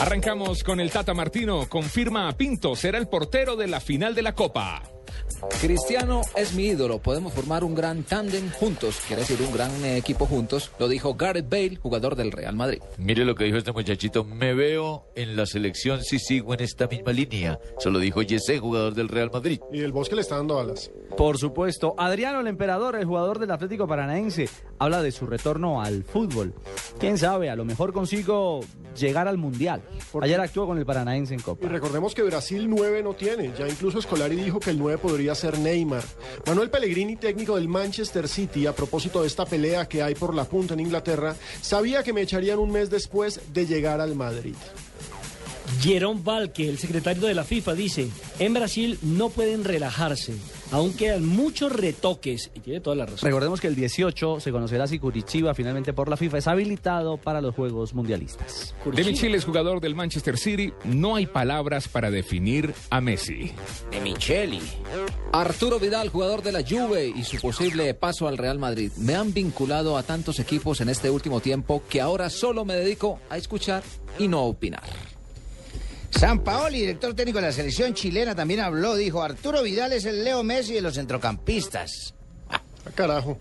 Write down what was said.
Arrancamos con el Tata Martino. Confirma a Pinto. Será el portero de la final de la Copa. Cristiano es mi ídolo, podemos formar un gran tándem juntos, quiere decir un gran eh, equipo juntos, lo dijo Gareth Bale, jugador del Real Madrid. Mire lo que dijo este muchachito, me veo en la selección si sigo en esta misma línea. Eso lo dijo Jesse, jugador del Real Madrid. Y el Bosque le está dando alas. Por supuesto, Adriano el Emperador, el jugador del Atlético Paranaense, habla de su retorno al fútbol. Quién sabe, a lo mejor consigo llegar al Mundial. Ayer actuó con el Paranaense en Copa. Y recordemos que Brasil 9 no tiene. Ya incluso Escolari dijo que el 9 podría ser Neymar. Manuel Pellegrini, técnico del Manchester City, a propósito de esta pelea que hay por la punta en Inglaterra, sabía que me echarían un mes después de llegar al Madrid. Jerome Valque, el secretario de la FIFA, dice, en Brasil no pueden relajarse, aún quedan muchos retoques, y tiene toda la razón. Recordemos que el 18 se conocerá si Curitiba finalmente por la FIFA es habilitado para los Juegos Mundialistas. De Micheles, jugador del Manchester City, no hay palabras para definir a Messi. De Micheli. Arturo Vidal, jugador de la Juve y su posible paso al Real Madrid. Me han vinculado a tantos equipos en este último tiempo que ahora solo me dedico a escuchar y no a opinar. San Paoli, director técnico de la selección chilena, también habló. Dijo, Arturo Vidal es el Leo Messi de los centrocampistas. Ah, carajo.